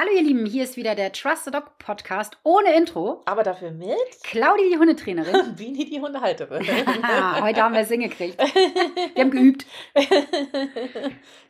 Hallo ihr Lieben, hier ist wieder der Trust the Dog Podcast ohne Intro. Aber dafür mit Claudi, die Hundetrainerin. Bini, die Hundehalterin. Heute haben wir es hingekriegt. Wir haben geübt.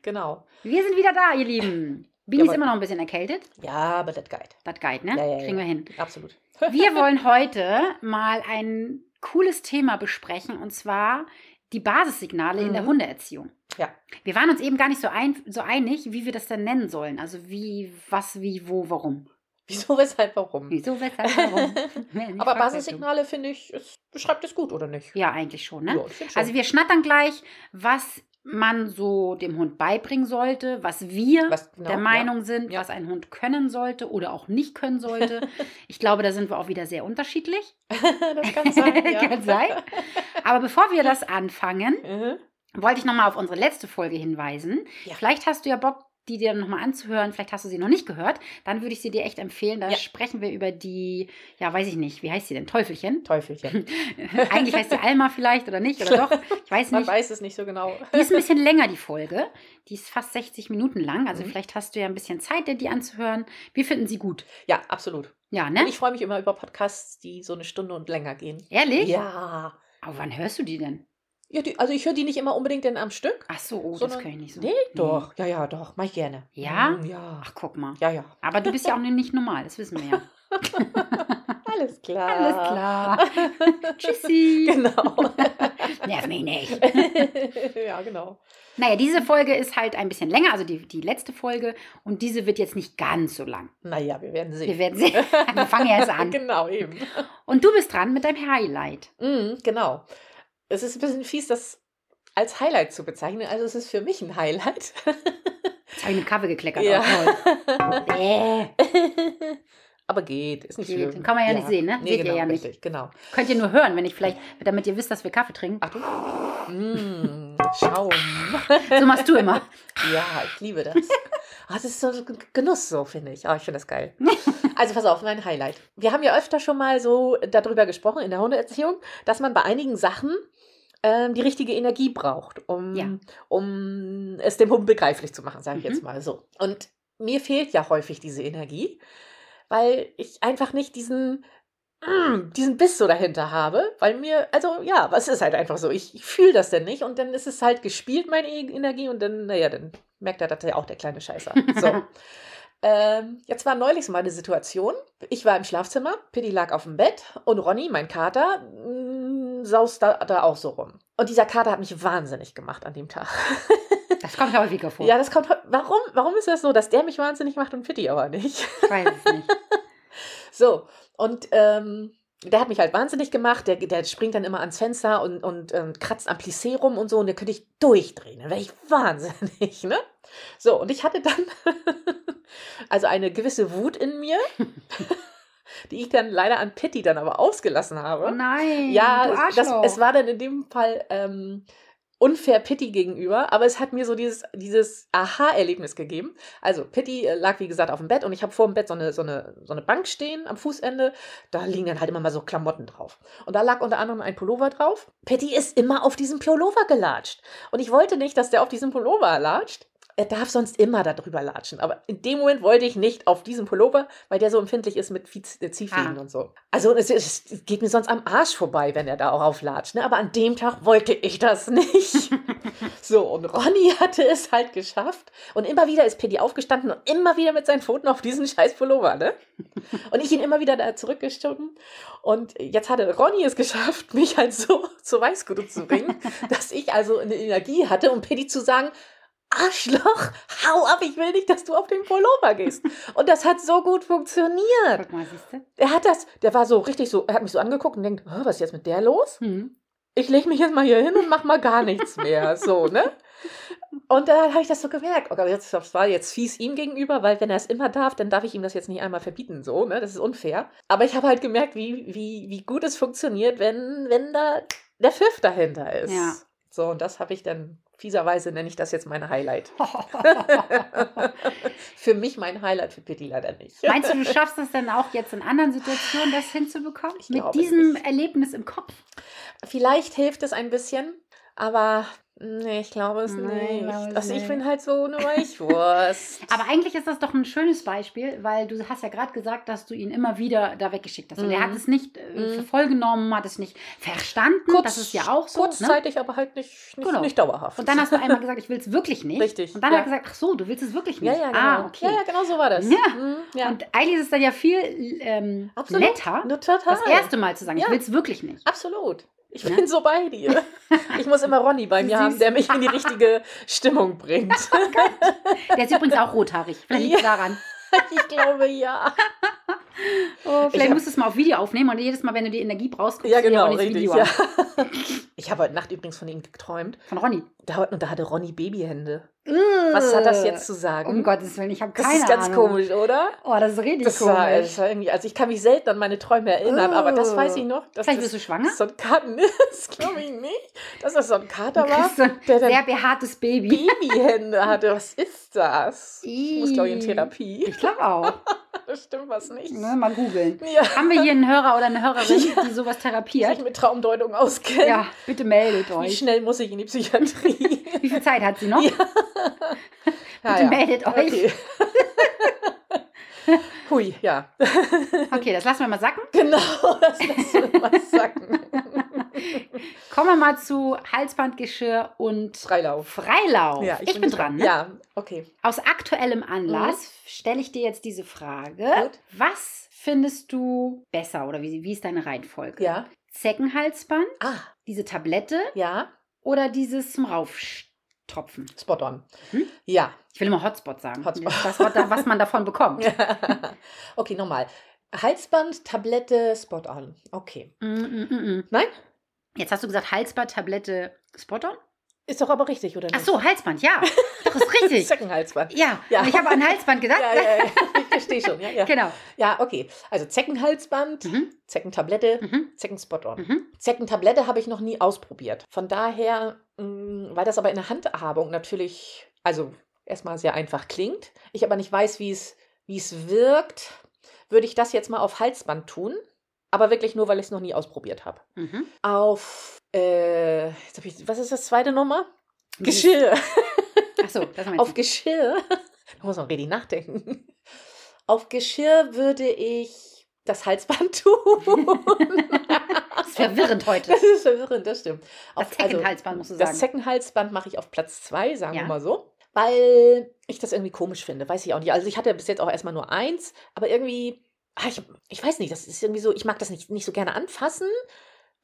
genau. Wir sind wieder da, ihr Lieben. Bini ist immer noch ein bisschen erkältet. Ja, aber das geht. Das geht, ne? Ja, ja, Kriegen ja. wir hin. Absolut. Wir wollen heute mal ein cooles Thema besprechen und zwar die Basissignale in der Mhm. Hundeerziehung. Ja. Wir waren uns eben gar nicht so, ein, so einig, wie wir das denn nennen sollen. Also wie, was, wie, wo, warum. Wieso, weshalb, warum? Wieso, weshalb, warum? Aber Basissignale finde ich, es beschreibt es gut, oder nicht? Ja, eigentlich schon, ne? Ja, schon. Also wir schnattern gleich, was man so dem Hund beibringen sollte, was wir Was- genau, der ja. Meinung sind, Ja. was ein Hund können sollte oder auch nicht können sollte. ich glaube, da sind wir auch wieder sehr unterschiedlich. das kann sein. Ja. Kann sein. Aber bevor wir das anfangen, Mhm. Wollte ich nochmal auf unsere letzte Folge hinweisen. Ja. Vielleicht hast du ja Bock, die dir nochmal anzuhören. Vielleicht hast du sie noch nicht gehört. Dann würde ich sie dir echt empfehlen. Da Ja. sprechen wir über die, ja, weiß ich nicht, wie heißt sie denn? Teufelchen? Teufelchen. Eigentlich heißt sie Alma vielleicht oder nicht oder doch. Ich weiß Man nicht. weiß es nicht so genau. Die ist ein bisschen länger, die Folge. Die ist fast 60 Minuten lang. Also Mhm. vielleicht hast du ja ein bisschen Zeit, dir die anzuhören. Wir finden sie gut. Ja, absolut. Ja, Und ne? ich freue mich immer über Podcasts, die so eine Stunde und länger gehen. Ehrlich? Ja. Aber wann hörst du die denn? Ja die, also ich höre die nicht immer unbedingt denn am Stück. Ach so, oh, das sondern- kann ich nicht so. Nee, doch. Ja, ja, doch. Mach ich gerne. Ja? Mm, Ja. Ach, guck mal. Ja, ja. Aber du bist ja auch nicht normal, das wissen wir ja. Alles klar. Alles klar. Tschüssi. Genau. Nerv mich nicht. ja, genau. Naja, diese Folge ist halt ein bisschen länger, also die, die letzte Folge. Und diese wird jetzt nicht ganz so lang. Naja, wir werden sehen. Wir werden sehen. Wir fangen erst an. Genau, eben. Und du bist dran mit deinem Highlight. Mhm, genau. Es ist ein bisschen fies, das als Highlight zu bezeichnen. Also es ist für mich ein Highlight. Jetzt habe ich mit Kaffee gekleckert. Ja. Oh. Bäh. Aber geht, ist nicht Geht. schlimm. Kann man ja nicht sehen, ne? Nee, Seht ihr genau, ja nicht. Richtig, genau. Könnt ihr nur hören, wenn ich vielleicht, damit ihr wisst, dass wir Kaffee trinken. Achtung. Mm, Schaum. So machst du immer. Ja, ich liebe das. Ah, das ist so ein Genuss, so finde ich. Ah, ich finde das geil. Also pass auf, mein Highlight. Wir haben ja öfter schon mal so darüber gesprochen in der Hundeerziehung, dass man bei einigen Sachen ähm, die richtige Energie braucht, um, Ja. um es dem Hund begreiflich zu machen, sage ich Mhm. jetzt mal so. Und mir fehlt ja häufig diese Energie, weil ich einfach nicht diesen mm, diesen Biss so dahinter habe, weil mir, also ja, es ist halt einfach so, ich, ich fühle das denn nicht und dann ist es halt gespielt, meine E- Energie und dann, naja, dann merkt er, dass er auch der kleine Scheißer. So. ähm, jetzt war neulich so mal eine Situation, ich war im Schlafzimmer, Pitti lag auf dem Bett und Ronny, mein Kater, mm, saust da, da auch so rum. Und dieser Kater hat mich wahnsinnig gemacht an dem Tag. Das kommt häufiger vor. Ja, das kommt, warum, warum ist das so, dass der mich wahnsinnig macht und Pitti aber nicht? Ich weiß es nicht. So, und ähm, der hat mich halt wahnsinnig gemacht. Der, der springt dann immer ans Fenster und, und ähm, kratzt am Plissé rum und so. Und da könnte ich durchdrehen. Dann wäre ich wahnsinnig, ne? So, und ich hatte dann also eine gewisse Wut in mir, die ich dann leider an Pitti dann aber ausgelassen habe. Oh nein. Ja, du das, Arschloch. es war dann in dem Fall ähm, unfair Pitti gegenüber, aber es hat mir so dieses, dieses Aha-Erlebnis gegeben. Also Pitti äh, lag, wie gesagt, auf dem Bett und ich habe vor dem Bett so eine, so, eine, so eine Bank stehen am Fußende. Da liegen dann halt immer mal so Klamotten drauf. Und da lag unter anderem ein Pullover drauf. Pitti ist immer auf diesen Pullover gelatscht. Und ich wollte nicht, dass der auf diesen Pullover latscht. Er darf sonst immer darüber latschen. Aber in dem Moment wollte ich nicht auf diesen Pullover, weil der so empfindlich ist mit äh, Ziehfäden Ah. und so. Also es, es geht mir sonst am Arsch vorbei, wenn er da auch auflatscht. Ne? Aber an dem Tag wollte ich das nicht. so, und Ronny hatte es halt geschafft. Und immer wieder ist Pitti aufgestanden und immer wieder mit seinen Pfoten auf diesen scheiß Pullover. Ne? Und ich ihn immer wieder da zurückgeschoben. Und jetzt hatte Ronny es geschafft, mich halt so zur Weißglut zu bringen, dass ich also eine Energie hatte, um Pitti zu sagen, Arschloch, hau ab, ich will nicht, dass du auf den Pullover gehst. Und das hat so gut funktioniert. Guck mal, siehst du? Er hat das, der war so richtig so, er hat mich so angeguckt und denkt, "Hä, was ist jetzt mit der los? Hm. Ich lege mich jetzt mal hier hin und mach mal gar nichts mehr. So, ne? Und da habe ich das so gemerkt. Okay, jetzt, das war jetzt fies ihm gegenüber, weil wenn er es immer darf, dann darf ich ihm das jetzt nicht einmal verbieten, so, ne? Das ist unfair. Aber ich habe halt gemerkt, wie, wie, wie gut es funktioniert, wenn, wenn da der Pfiff dahinter ist. Ja. So, und das habe ich dann, fieserweise nenne ich das jetzt mein Highlight. für mich mein Highlight, für Pitti leider nicht. Meinst du, du schaffst es dann auch jetzt in anderen Situationen, das hinzubekommen? Ich Mit diesem. Erlebnis im Kopf? Vielleicht hilft es ein bisschen, aber Nee, ich glaube es Nee, ich nicht. glaube also ich nicht. bin halt so eine Weichwurst. Aber eigentlich ist das doch ein schönes Beispiel, weil du hast ja gerade gesagt, dass du ihn immer wieder da weggeschickt hast. Und er Mhm. hat es nicht äh, Mhm. für voll genommen, hat es nicht verstanden. das ist ja auch so. Ne? Kurzzeitig, aber halt nicht, nicht, Genau. nicht dauerhaft. Und dann hast du einmal gesagt, ich will es wirklich nicht. Richtig, Und dann ja. hat er gesagt, ach so, du willst es wirklich nicht. ja, ja, genau. Ah, okay. Ja, ja, genau so war das. Ja. Mhm, ja. Und eigentlich ist es dann ja viel ähm, netter, Ne, das erste Mal zu sagen, ich will es wirklich nicht. Absolut. Ich bin so bei dir. Ich muss immer Ronny bei mir Süß. haben, der mich in die richtige Stimmung bringt. Der ist übrigens auch rothaarig. Vielleicht liegt daran. Ich glaube ja. Oh, vielleicht hab- musst du es mal auf Video aufnehmen und jedes Mal, wenn du die Energie brauchst, guckst Ja, du dir genau, richtig. Video Ja. an. Ich habe heute Nacht übrigens von ihm geträumt. Von Ronny. Da, und da hatte Ronny Babyhände. Was hat das jetzt zu sagen? Um Gottes Willen, ich habe das keine ist ganz Ahnung. komisch, oder? Oh, das ist richtig Das komisch. war, das war irgendwie, also ich kann mich selten an meine Träume erinnern, aber das weiß ich noch. Dass Vielleicht das bist du schwanger? so ein Kater ist, glaube ich nicht. Dass das so ein Kater war, so ein der sehr behaartes Baby. Babyhände hatte. Was ist das? Ich muss, glaube ich, in. Therapie. Ich glaube auch. Da stimmt was nicht. Ne, mal googeln. Ja, Haben wir hier einen Hörer oder eine Hörerin, die sowas die sich therapiert? mit Traumdeutung auskennen. Ja, bitte meldet Wie euch. schnell muss ich in die Psychiatrie? Wie viel Zeit hat sie noch? Ja. Bitte meldet euch. Okay. Hui, ja. Okay, das lassen wir mal sacken. Genau, das lassen wir mal sagen. Kommen wir mal zu Halsbandgeschirr und Freilauf. Freilauf. Ja, ich, bin dran. Ne? Ja, okay. Aus aktuellem Anlass stelle ich dir jetzt diese Frage. Gut. Was findest du besser oder wie, wie ist deine Reihenfolge? Ja. Zeckenhalsband, Ah, diese Tablette ja. oder dieses zum Raufstopfen? Spot on. Hm? Ja. Ich will immer Hotspot sagen. Hotspot. Das was man davon bekommt. okay, nochmal. Halsband, Tablette, Spot on. Okay. Mm, mm, mm, mm. Nein? Jetzt hast du gesagt Halsband, Tablette, Spot-on? Ist doch aber richtig, oder nicht? Ach so, Halsband, ja. Doch, ist richtig. Zeckenhalsband. Ja, Ja. Ich habe an Halsband gedacht. Ja, ja, ja. Ich verstehe schon. Ja, ja. Genau. ja, okay. Also Zeckenhalsband, Mhm. Zeckentablette, Mhm. Zecken-Spot-on. Mhm. Zeckentablette habe ich noch nie ausprobiert. Von daher, mh, weil das aber in der Handhabung natürlich, also erstmal sehr einfach klingt, ich aber nicht weiß, wie es, wie es wirkt, würde ich das jetzt mal auf Halsband tun. Aber wirklich nur, weil ich es noch nie ausprobiert habe. Mhm. Auf, äh, jetzt hab ich, was ist das zweite Nummer? Geschirr. Ach so, das wir Auf. Geschirr. Da muss man richtig nachdenken. Auf Geschirr würde ich das Halsband tun. Das ist verwirrend heute. Das ist verwirrend, das stimmt. Das Auf, also, Zeckenhalsband musst du sagen. das Zeckenhalsband mache ich auf Platz zwei, sagen Ja. wir mal so. Weil ich das irgendwie komisch finde. Weiß ich auch nicht. Also ich hatte bis jetzt auch erstmal nur eins, aber irgendwie, ich, ich weiß nicht, das ist irgendwie so, ich mag das nicht, nicht so gerne anfassen.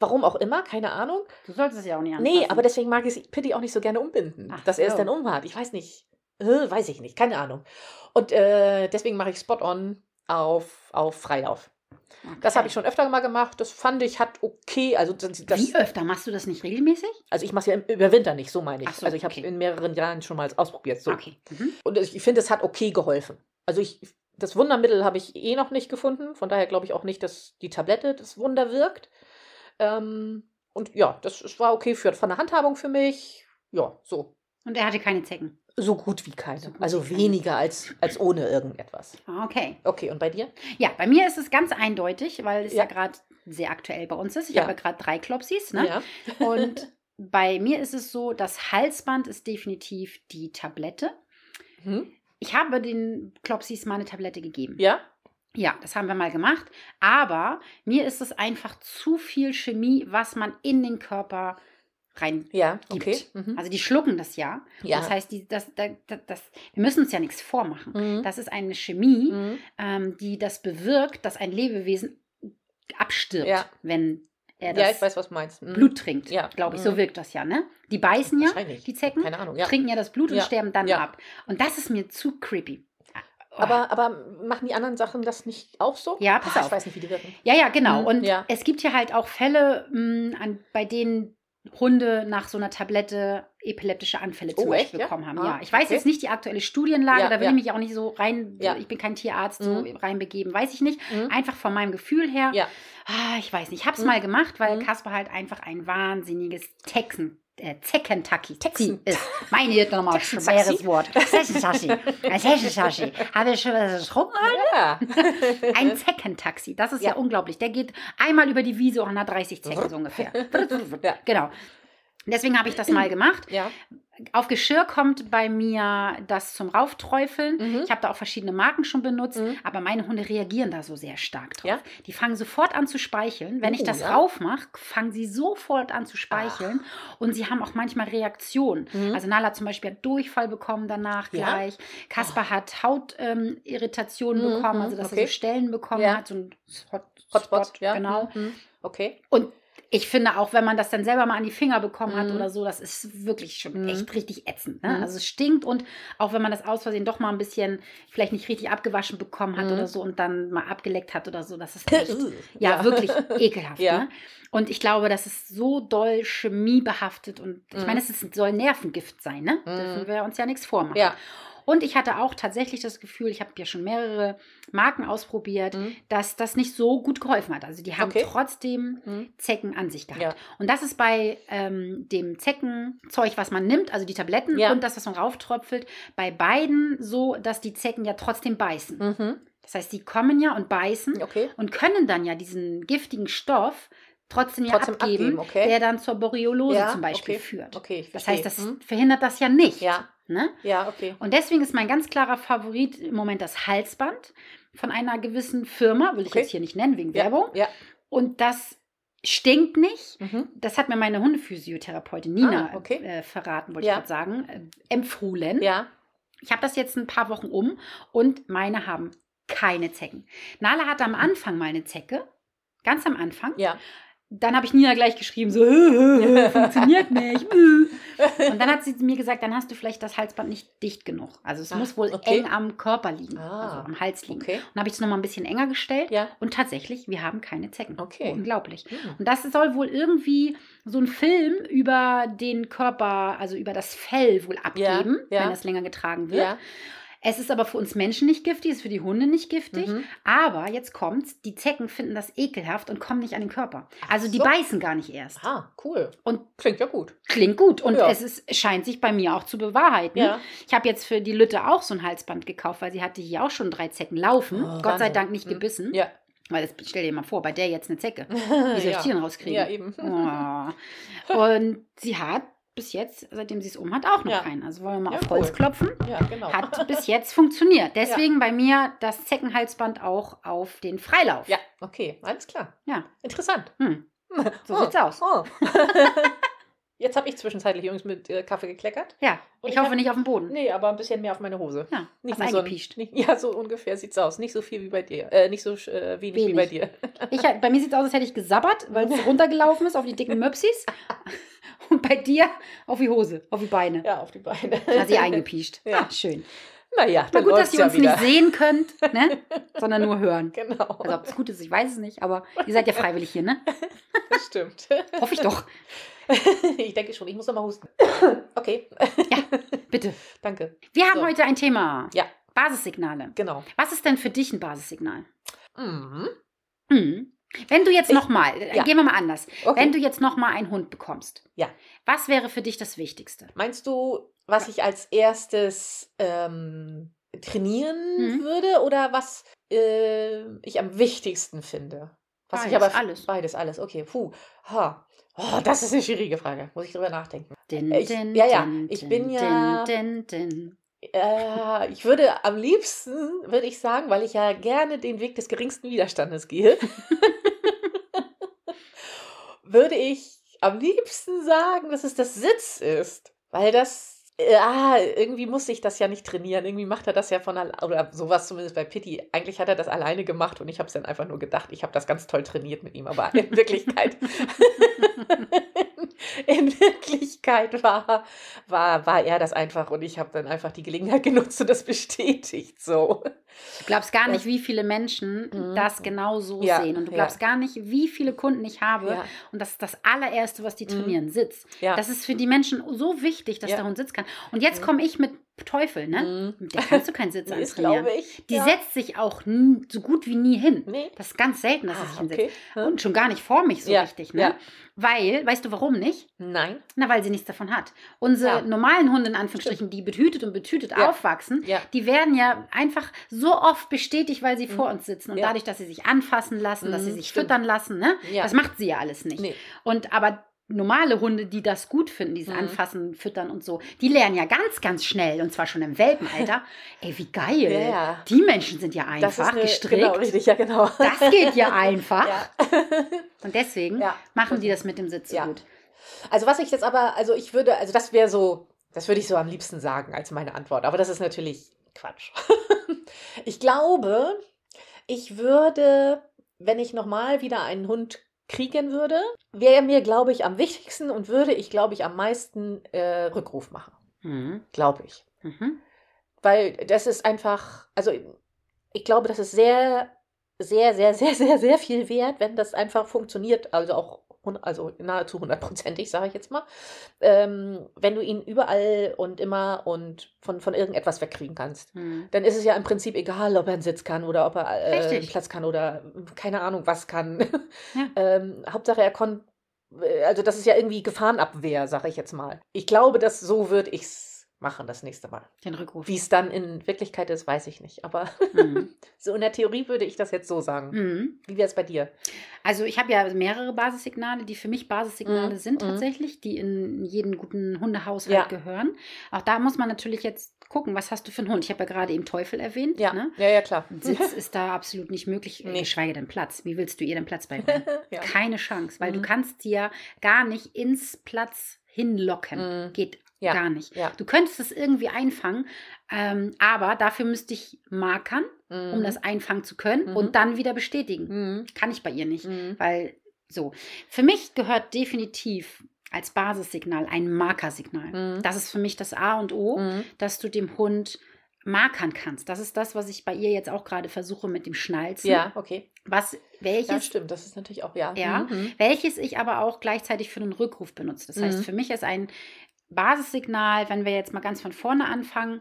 Warum auch immer, keine Ahnung. Du solltest es ja auch nicht anfassen. Nee, aber deswegen mag ich Pitti auch nicht so gerne umbinden, Ach dass er es so. dann umhat. Ich weiß nicht. Äh, weiß ich nicht, keine Ahnung. Und äh, deswegen mache ich Spot-on auf, auf Freilauf. Das Okay. habe ich schon öfter mal gemacht. Das fand ich hat okay. Also, das, das, Wie öfter? Machst du das nicht regelmäßig? also ich mache es ja im, über Winter nicht, so meine ich. So, also ich habe okay. in mehreren Jahren schon mal ausprobiert. So. Okay. Mhm. Und ich finde, es hat okay geholfen. Also ich, das Wundermittel habe ich eh noch nicht gefunden. Von daher glaube ich auch nicht, dass die Tablette das Wunder wirkt. Ähm, und ja, das, das war okay für, von der Handhabung für mich. Ja, so. Und er hatte keine Zecken. So gut wie keine. So gut also wie keine. weniger als, als ohne irgendetwas. Ah, Okay. Okay, und bei dir? Ja, bei mir ist es ganz eindeutig, weil es ja, Ja. gerade sehr aktuell bei uns ist. Ich Ja. habe ja gerade drei Klopsis. Ne? Ja. Und bei mir ist es so, das Halsband ist definitiv die Tablette. Hm? Ich habe den Klopsis mal eine Tablette gegeben. Ja? Ja, das haben wir mal gemacht. Aber mir ist es einfach zu viel Chemie, was man in den Körper rein Ja, gibt. okay. Mhm. Also die schlucken das ja. Ja. Das heißt, die, das, das, das, wir müssen uns ja nichts vormachen. Mhm. Das ist eine Chemie, Mhm. ähm, die das bewirkt, dass ein Lebewesen abstirbt, Ja. wenn er das Ja, ich weiß, was du meinst. Mhm. Blut trinkt. Ja. Glaube ich, Mhm. so wirkt das ja, ne? Die beißen ja, die Zecken, Keine Ahnung, ja. trinken ja das Blut und sterben dann ab. Und das ist mir zu creepy. Oh. Aber, aber machen die anderen Sachen das nicht auch so? Ja, pass Ah, auf. Ich weiß nicht, wie die wirken. Ja, ja, genau. Mhm, Und ja. es gibt ja halt auch Fälle, mh, an, bei denen Hunde nach so einer Tablette epileptische Anfälle zum Oh, Beispiel echt, ja? bekommen haben. Ah, Ja, ich weiß okay. jetzt nicht die aktuelle Studienlage, Ja, da will ich mich auch nicht so rein, ich bin kein Tierarzt, so Mhm. reinbegeben, weiß ich nicht. Mhm. Einfach von meinem Gefühl her. Ja. Ah, ich weiß nicht. Ich habe es Mhm. mal gemacht, weil Mhm. Kasper halt einfach ein wahnsinniges Texen, äh, Zeckentaki Texen. ist. Meine jetzt nochmal Texen-Taxi? schweres Wort. Zeckentaschi. Ein Zeckentaschi. Habe ich schon was getrunken? Ja. Ein Zeckentaxi. Das ist ja. Ja. unglaublich. Der geht einmal über die Wiese und hat 30 Zecken so ungefähr. Ja. Genau. Deswegen habe ich das mal gemacht. Ja. Auf Geschirr kommt bei mir das zum Raufträufeln. Mhm. Ich habe da auch verschiedene Marken schon benutzt, Mhm. aber meine Hunde reagieren da so sehr stark drauf. Ja? Die fangen sofort an zu speicheln. Wenn ich Oh, das ja? raufmache, fangen sie sofort an zu speicheln. Und sie haben auch manchmal Reaktionen. Mhm. Also Nala zum Beispiel hat Durchfall bekommen danach Ja? gleich. Kasper hat Hautirritationen ähm, Mhm, bekommen, mhm, also dass okay. er so Stellen bekommen hat. So ein Hot Hotspot, Spot, ja. Genau. Mhm. Okay. Und ich finde auch, wenn man das dann selber mal an die Finger bekommen hat Mhm. oder so, das ist wirklich schon Mhm. echt richtig ätzend. Ne? Mhm. Also es stinkt und auch wenn man das aus Versehen doch mal ein bisschen vielleicht nicht richtig abgewaschen bekommen hat Mhm. oder so und dann mal abgeleckt hat oder so, das ist echt, ja, Ja. wirklich ekelhaft. Ja. Ne? Und ich glaube, das ist so doll chemiebehaftet und ich Mhm. meine, es ist, soll Nervengift sein, ne? Mhm. Dürfen wir uns ja nichts vormachen. Ja. Und ich hatte auch tatsächlich das Gefühl, ich habe ja schon mehrere Marken ausprobiert, Mhm. dass das nicht so gut geholfen hat. Also die haben Okay. trotzdem Mhm. Zecken an sich gehabt. Ja. Und das ist bei ähm, dem Zeckenzeug, was man nimmt, also die Tabletten Ja. und das, was man rauftröpfelt, bei beiden so, dass die Zecken ja trotzdem beißen. Mhm. Das heißt, die kommen ja und beißen Okay. und können dann ja diesen giftigen Stoff trotzdem, Trotzdem ja abgeben, abgeben, okay. der dann zur Borreliose Ja, zum Beispiel okay. führt. Okay, Das heißt, das Mhm. verhindert das ja nicht. Ja. Ne? Ja, okay. Und deswegen ist mein ganz klarer Favorit im Moment das Halsband von einer gewissen Firma, will ich Okay. jetzt hier nicht nennen, wegen Ja. Werbung. Ja. Und das stinkt nicht. Mhm. Das hat mir meine Hundephysiotherapeutin Nina Ah, okay. äh, verraten, wollte Ja. ich gerade sagen, äh, empfohlen. Ja. Ich habe das jetzt ein paar Wochen um und meine haben keine Zecken. Nala hatte am Anfang mal eine Zecke, ganz am Anfang. Ja. Dann habe ich Nina gleich geschrieben, so, funktioniert nicht. Und dann hat sie mir gesagt, dann hast du vielleicht das Halsband nicht dicht genug. Also es Ah, muss wohl okay. eng am Körper liegen, Ah, also am Hals liegen. Okay. Und dann habe ich es nochmal ein bisschen enger gestellt. Ja. Und tatsächlich, wir haben keine Zecken. Okay. Unglaublich. Mhm. Und das soll wohl irgendwie so ein Film über den Körper, also über das Fell wohl abgeben, ja. wenn das länger getragen wird. Es ist aber für uns Menschen nicht giftig, ist für die Hunde nicht giftig. Mhm. Aber jetzt kommt's, die Zecken finden das ekelhaft und kommen nicht an den Körper. Also die so. beißen gar nicht erst. Ah, cool. Und Klingt ja gut. klingt gut. Und Ja. es ist, scheint sich bei mir auch zu bewahrheiten. Ja. Ich habe jetzt für die Lütte auch so ein Halsband gekauft, weil sie hatte hier auch schon drei Zecken laufen. Oh, Gott sei. Dank nicht Mhm. gebissen. Ja. Weil das, stell dir mal vor, bei der jetzt eine Zecke. Wie soll ich ja. die denn rauskriegen? Ja, eben. Oh. Und sie hat bis jetzt, seitdem sie es um hat, auch noch Ja. keinen. Also wollen wir mal Ja, auf cool. Holz klopfen. Ja, genau. Hat bis jetzt funktioniert. Deswegen bei mir das Zeckenhalsband auch auf den Freilauf. Ja, okay, alles klar. Ja. Interessant. Hm. So Oh, sieht's aus. Oh. Jetzt habe ich zwischenzeitlich übrigens mit äh, Kaffee gekleckert. Ja. Und ich ich hoffe hab- nicht auf dem Boden. Nee, aber ein bisschen mehr auf meine Hose. Ja. Nicht so ein- eingepiescht. Nicht, ja, so ungefähr sieht's aus. Nicht so viel wie bei dir. Äh, nicht so äh, wenig, wie Wenig. bei dir. Ich, bei mir sieht es aus, als hätte ich gesabbert, weil es runtergelaufen ist auf die dicken Möpsis. Und bei dir auf die Hose, auf die Beine. Ja, auf die Beine. Hat sie eingepiescht. Ja. Ah, schön. Naja, Na gut, dass ihr ja uns wieder. nicht sehen könnt, ne? sondern nur hören. Genau, Also ob es gut ist, ich weiß es nicht, aber ihr seid ja freiwillig hier, ne? das stimmt. Hoffe ich doch. ich denke schon, ich muss noch mal husten. Okay, Bitte. danke. Wir haben So. heute ein Thema. Ja. Basissignale. Genau. Was ist denn für dich ein Basissignal? Mhm. Hm. Wenn du jetzt Ich- nochmal, ja. gehen wir mal anders. Okay. Wenn du jetzt nochmal einen Hund bekommst, Ja. was wäre für dich das Wichtigste? Meinst du, was ich als erstes ähm, trainieren Mhm. würde oder was äh, ich am wichtigsten finde? Was ich Beides, aber alles. beides, alles. Okay, puh. Ha. Oh, das ist eine schwierige Frage. Muss ich drüber nachdenken. Din, Ich- din, ja, ja, ich bin ja- din. Äh, ich würde am liebsten, würde ich sagen, weil ich ja gerne den Weg des geringsten Widerstandes gehe, würde ich am liebsten sagen, dass es das Sitz ist. Weil das, ja, irgendwie muss ich das ja nicht trainieren. Irgendwie macht er das ja von alleine, oder sowas zumindest bei Pitti. Eigentlich hat er das alleine gemacht und ich habe es dann einfach nur gedacht, ich habe das ganz toll trainiert mit ihm. Aber in Wirklichkeit, in Wirklichkeit war, war, war er das einfach und ich habe dann einfach die Gelegenheit genutzt und das bestätigt so. Du glaubst gar nicht, wie viele Menschen Mhm. das genau so Ja, sehen. Und du ja. glaubst gar nicht, wie viele Kunden ich habe. Ja. Und das ist das allererste, was die Mhm. trainieren, Sitz. Ja. Das ist für die Menschen so wichtig, dass Ja. der Hund Sitz kann. Und jetzt Mhm. komme ich mit Teufel, ne? Mhm. Mit der kannst du keinen Sitz Nee, antrainieren. glaube ich. Die ja. setzt sich auch nie, so gut wie nie hin. Nee. Das ist ganz selten, dass sie sich Ah, hinsetzt. okay. Und schon gar nicht vor mich so Ja, richtig, ne? ja. Weil, weißt du warum nicht? Nein. Na, weil sie nichts davon hat. Unsere Ja. normalen Hunde, in Anführungsstrichen, die betütet und betütet Ja. aufwachsen, Ja. die werden ja einfach so oft bestätigt, weil sie vor uns sitzen. Und Ja. dadurch, dass sie sich anfassen lassen, dass sie Mhm, sich stimmt. füttern lassen, ne? Ja. Das macht sie ja alles nicht. Nee. Und aber normale Hunde, die das gut finden, dieses Mhm. Anfassen, Füttern und so, die lernen ja ganz, ganz schnell und zwar schon im Welpenalter. Ey, wie geil. Ja. Die Menschen sind ja Das ist einfach eine, gestrickt. Genau, richtig, ja, genau. Das geht ja einfach. Ja. Und deswegen Ja. machen die das mit dem Sitz so Ja. gut. Also was ich jetzt aber, also ich würde, also das wäre so, das würde ich so am liebsten sagen als meine Antwort. Aber das ist natürlich Quatsch. Ich glaube, ich würde, wenn ich nochmal wieder einen Hund kriegen würde, wäre mir, glaube ich, am wichtigsten und würde ich, glaube ich, am meisten äh, Rückruf machen. Mhm. Glaube ich. Mhm. Weil das ist einfach, also ich glaube, das ist sehr, sehr, sehr, sehr, sehr, sehr viel wert, wenn das einfach funktioniert, also auch also nahezu hundertprozentig, sage ich jetzt mal, ähm, wenn du ihn überall und immer und von, von irgendetwas wegkriegen kannst. Mhm. Dann ist es ja im Prinzip egal, ob er einen Sitz kann oder ob er äh, einen Platz kann oder keine Ahnung was kann. Ja. ähm, Hauptsache er konnte, also das ist ja irgendwie Gefahrenabwehr, sage ich jetzt mal. Ich glaube, dass so würde ich es machen das nächste Mal. Den Rückruf. Wie es dann in Wirklichkeit ist, weiß ich nicht. Aber Mhm. so in der Theorie würde ich das jetzt so sagen. Mhm. Wie wäre es bei dir? Also ich habe ja mehrere Basissignale, die für mich Basissignale Mhm. sind Mhm. tatsächlich, die in jeden guten Hundehaushalt Ja. gehören. Auch da muss man natürlich jetzt gucken, was hast du für einen Hund? Ich habe ja gerade eben Teufel erwähnt. Ja, Ne? ja, ja, klar. Sitz ist da absolut nicht möglich, Nee. geschweige denn Platz. Wie willst du ihr den Platz beibringen? ja. Keine Chance, weil du Mhm. kannst dir gar nicht ins Platz hinlocken. Mhm. Geht Ja. gar nicht. Ja. Du könntest es irgendwie einfangen, ähm, aber dafür müsste ich markern, um Mhm. das einfangen zu können Mhm. und dann wieder bestätigen. Mhm. Kann ich bei ihr nicht, Mhm. weil so. Für mich gehört definitiv als Basissignal ein Markersignal. Mhm. Das ist für mich das A und O, Mhm. dass du dem Hund markern kannst. Das ist das, was ich bei ihr jetzt auch gerade versuche mit dem Schnalzen. Ja, okay. Was, welches Ja, stimmt. Das ist natürlich auch, ja. Ja. Mhm. welches ich aber auch gleichzeitig für den Rückruf benutze. Das heißt, Mhm. für mich ist ein Basissignal, wenn wir jetzt mal ganz von vorne anfangen,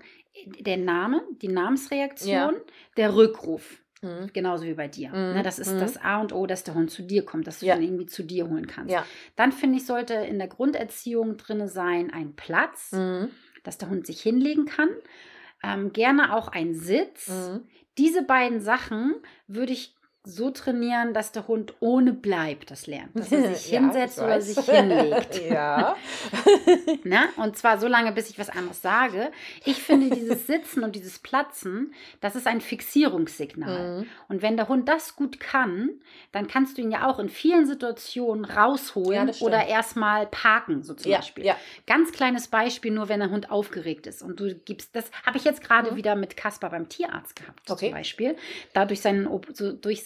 der Name, die Namensreaktion, Ja. der Rückruf. Mhm. Genauso wie bei dir. Mhm. Ne, das ist Mhm. das A und O, dass der Hund zu dir kommt, dass du Ja. ihn irgendwie zu dir holen kannst. Ja. Dann finde ich, sollte in der Grunderziehung drin sein ein Platz, Mhm. dass der Hund sich hinlegen kann. Ähm, gerne auch ein Sitz. Mhm. Diese beiden Sachen würde ich so trainieren, dass der Hund ohne Bleib das lernt. Dass er sich Ja, hinsetzt oder sich hinlegt. ja. Ne? Und zwar so lange, bis ich was anderes sage. Ich finde, dieses Sitzen und dieses Platzen, das ist ein Fixierungssignal. Mhm. Und wenn der Hund das gut kann, dann kannst du ihn ja auch in vielen Situationen Ja, rausholen stimmt. oder erstmal parken, so zum Ja, Beispiel. ja. Ganz kleines Beispiel, nur wenn der Hund aufgeregt ist. Und du gibst, das habe ich jetzt gerade Mhm. wieder mit Kaspar beim Tierarzt gehabt, Okay. zum Beispiel. Da durch, seinen,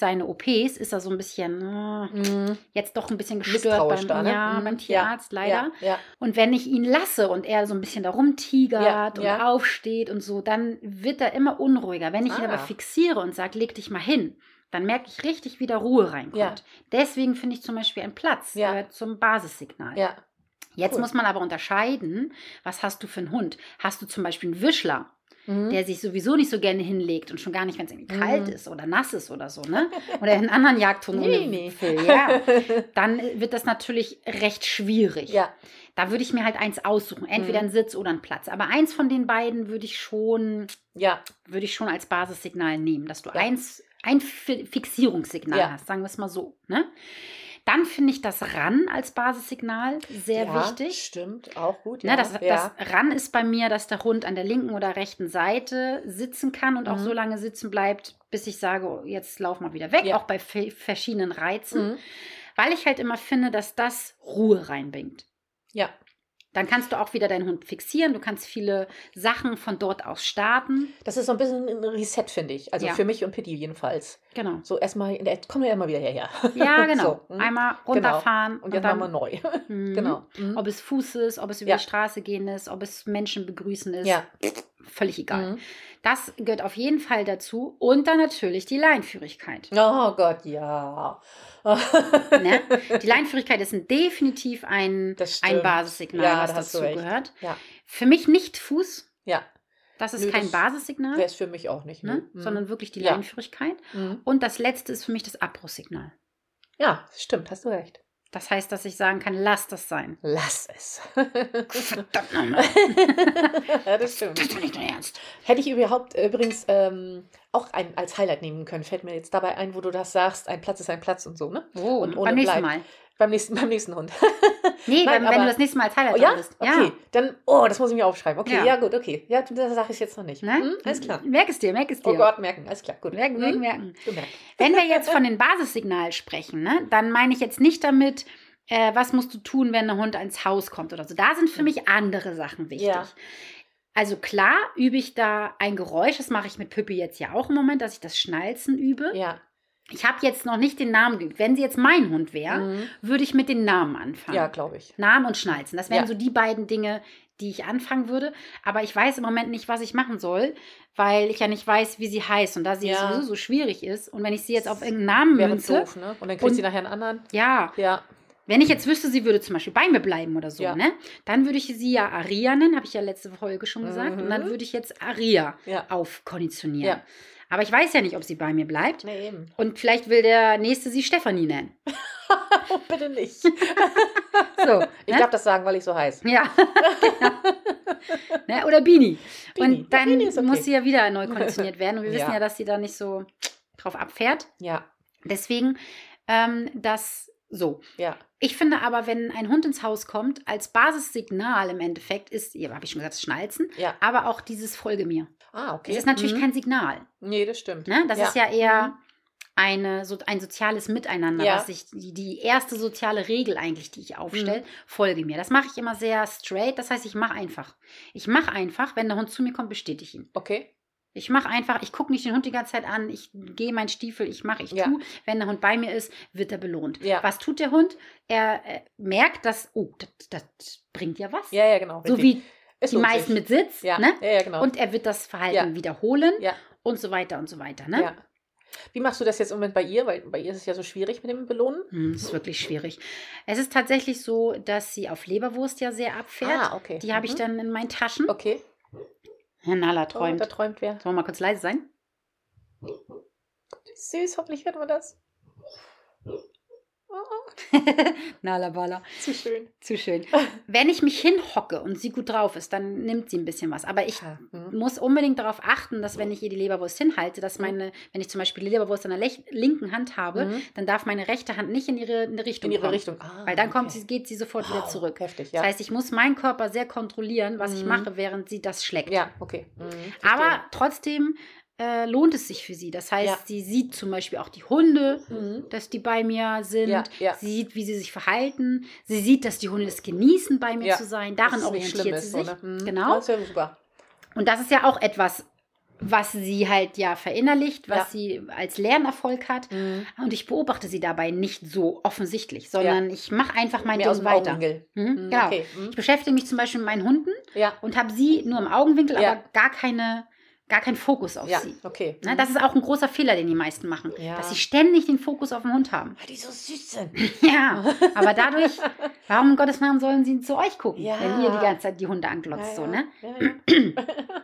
Seine OPs ist er so ein bisschen, äh, Mhm. jetzt doch ein bisschen gestört beim, da, ne? ja, Mhm. beim Tierarzt, leider. Ja, ja. Und wenn ich ihn lasse und er so ein bisschen da rumtigert Ja, und ja. aufsteht und so, dann wird er immer unruhiger. Wenn ich ihn Ah. aber fixiere und sage, leg dich mal hin, dann merke ich richtig, wie da Ruhe reinkommt. Ja. Deswegen finde ich zum Beispiel ein Platz Ja. gehört zum Basissignal. ja. Jetzt cool. muss man aber unterscheiden, was hast du für einen Hund? Hast du zum Beispiel einen Wischler, Mhm. der sich sowieso nicht so gerne hinlegt und schon gar nicht, wenn es irgendwie kalt Mhm. ist oder nass ist oder so, ne? Oder einen anderen Jagdhund Nee, ohne nee. Fell, ja. Dann wird das natürlich recht schwierig. ja. Da würde ich mir halt eins aussuchen, entweder Mhm. einen Sitz oder einen Platz. Aber eins von den beiden würde ich schon, Ja. würde ich schon als Basissignal nehmen, dass du Ja. eins, ein Fi- Fixierungssignal Ja. hast, sagen wir es mal so. Ne? Dann finde ich das RAN als Basissignal sehr ja, wichtig. Stimmt, auch gut. Ne, Ja. das, ja. das RAN ist bei mir, dass der Hund an der linken oder rechten Seite sitzen kann und auch Mhm. so lange sitzen bleibt, bis ich sage, oh, jetzt lauf mal wieder weg, Ja. auch bei ve- verschiedenen Reizen, Mhm. weil ich halt immer finde, dass das Ruhe reinbringt. Ja. Dann kannst du auch wieder deinen Hund fixieren. Du kannst viele Sachen von dort aus starten. Das ist so ein bisschen ein Reset, finde ich. Also Ja. für mich und Pitti jedenfalls. Genau. So erstmal, komm ja immer wieder hierher. Ja, genau. So, hm. Einmal runterfahren Und jetzt dann, machen wir neu. Mhm. genau. Mhm. Ob es Fuß ist, ob es über Ja. die Straße gehen ist, ob es Menschen begrüßen ist. Ja. Völlig egal. Mhm. Das gehört auf jeden Fall dazu. Und dann natürlich die Leinführigkeit. Oh Gott, ja. Ne? Die Leinführigkeit ist ein, definitiv ein, ein. Basissignal, Ja, was dazu gehört. Ja. Für mich nicht Fuß. Ja, Das ist Nö, kein das Basissignal, wäre es für mich auch nicht. ne? Ne? Mhm. sondern wirklich die Ja. Leinführigkeit. Mhm. Und das letzte ist für mich das Abbruchssignal. Ja, stimmt, hast du recht. Das heißt, dass ich sagen kann, lass das sein. Lass es. Verdammt nochmal. ja, das stimmt. Das ist nicht dein Ernst. Hätte ich überhaupt äh, übrigens ähm, auch ein, als Highlight nehmen können. Fällt mir jetzt dabei ein, wo du das sagst, ein Platz ist ein Platz und so, ne? Oh, Und ohne beim nächsten. Mal. Beim nächsten, beim nächsten Hund. Nee, Nein, wenn aber- du das nächste Mal als Highlight Oh, ja? bist. Okay, dann, oh, das muss ich mir aufschreiben. Okay, Ja. ja, gut, okay. Ja, das sage ich jetzt noch nicht. Ne? Hm, alles klar. Merk es dir, merk es dir. Oh Gott, merken, alles klar, gut. Merken, merken, merken. Gemerkt. Wenn wir jetzt von den Basissignalen sprechen, ne, dann meine ich jetzt nicht damit, äh, was musst du tun, wenn ein Hund ins Haus kommt oder so. Da sind für mich andere Sachen wichtig. Ja. Also klar übe ich da ein Geräusch, das mache ich mit Püppi jetzt ja auch im Moment, dass ich das Schnalzen übe. Ja. Ich habe jetzt noch nicht den Namen. Wenn sie jetzt mein Hund wäre, Mhm. würde ich mit den Namen anfangen. Ja, glaube ich. Namen und Schnalzen. Das wären Ja. so die beiden Dinge, die ich anfangen würde. Aber ich weiß im Moment nicht, was ich machen soll, weil ich ja nicht weiß, wie sie heißt. Und da sie Ja. sowieso so schwierig ist und wenn ich sie jetzt auf irgendeinen Namen Wäre münze, doof, ne? Und dann kriegt Und- sie nachher einen anderen. ja, Ja. wenn ich jetzt wüsste, sie würde zum Beispiel bei mir bleiben oder so, Ja. ne, dann würde ich sie ja Aria nennen, habe ich ja letzte Folge schon gesagt. Und dann Mhm. würde ich jetzt Aria Ja. aufkonditionieren. Ja. Aber ich weiß ja nicht, ob sie bei mir bleibt. Nee, eben. Und vielleicht will der Nächste sie Stefanie nennen. Oh, bitte nicht. So, Ich ne? darf das sagen, weil ich so heiß. Ja, ne? Oder Bini. Bini. Und dann Bini okay. muss sie ja wieder neu konditioniert werden. Und wir wissen Ja. ja, dass sie da nicht so drauf abfährt. Ja. Deswegen, ähm, das so. Ja. Ich finde aber, wenn ein Hund ins Haus kommt, als Basissignal im Endeffekt ist, ja, habe ich schon gesagt, das Schnalzen, Ja. aber auch dieses Folge mir. Ah, okay. Das ist natürlich mhm. kein Signal. Nee, das stimmt. Ne? Das ja. ist ja eher eine, so, ein soziales Miteinander, Ja. was ich, die, die erste soziale Regel eigentlich, die ich Mhm. aufstelle, folge mir. Das mache ich immer sehr straight, das heißt, ich mache einfach. Ich mache einfach, wenn der Hund zu mir kommt, bestätige ich ihn. Okay. Ich mache einfach, ich gucke nicht den Hund die ganze Zeit an, ich gehe meinen Stiefel, ich mache, ich Ja. tue. Wenn der Hund bei mir ist, wird er belohnt. Ja. Was tut der Hund? Er äh, merkt, dass, oh, das, das bringt ja was. Ja, ja, genau. so richtig. wie Es die meisten sich. mit Sitz. Ja. Ne? ja, ja, genau. Und er wird das Verhalten wiederholen und so weiter und so weiter. Ne? ja. Wie machst du das jetzt im Moment bei ihr? Weil bei ihr ist es ja so schwierig mit dem Belohnen. Hm, das ist wirklich schwierig. Es ist tatsächlich so, dass sie auf Leberwurst ja sehr abfährt. Ah, okay. Die habe ich Mhm. dann in meinen Taschen. Okay. Herr Nala Oh, träumt. da träumt wer. Sollen wir mal kurz leise sein? Süß, hoffentlich hört man das. Oh, Nala Bala. zu schön. Zu schön. Wenn ich mich hinhocke und sie gut drauf ist, dann nimmt sie ein bisschen was. Aber ich. Mhm. muss unbedingt darauf achten, dass wenn ich ihr die Leberwurst hinhalte, dass Mhm. meine, wenn ich zum Beispiel die Leberwurst in der linken Hand habe, Mhm. dann darf meine rechte Hand nicht in ihre, in Richtung In ihre kommen. Richtung. Ah, Weil dann kommt okay. sie, geht sie sofort wieder Wow, zurück. Heftig, ja. Das heißt, ich muss meinen Körper sehr kontrollieren, was ich Mhm. mache, während sie das schlägt. ja, okay. Mhm, Aber trotzdem äh, lohnt es sich für sie. Das heißt, Ja. sie sieht zum Beispiel auch die Hunde, Mhm. dass die bei mir sind. Ja, ja. Sie sieht, wie sie sich verhalten. Sie sieht, dass die Hunde es genießen, bei mir zu sein. Schlimm orientiert ist, sie sich. ne? Mhm. Genau. Das ist ja super. Und das ist ja auch etwas, was sie halt ja verinnerlicht, was sie als Lernerfolg hat. Mhm. Und ich beobachte sie dabei nicht so offensichtlich, sondern ich mache einfach mein Mehr Ding weiter. Mhm, Mhm, genau. okay. Mhm. Ich beschäftige mich zum Beispiel mit meinen Hunden und habe sie nur im Augenwinkel, aber gar keine, gar keinen Fokus auf ja, sie. okay. Ne, Mhm. das ist auch ein großer Fehler, den die meisten machen, Ja. dass sie ständig den Fokus auf den Hund haben. Weil die so süß sind. Ja, aber dadurch, warum in Gottes Namen sollen sie zu euch gucken, Ja. wenn ihr die ganze Zeit die Hunde anglotzt, so, ne?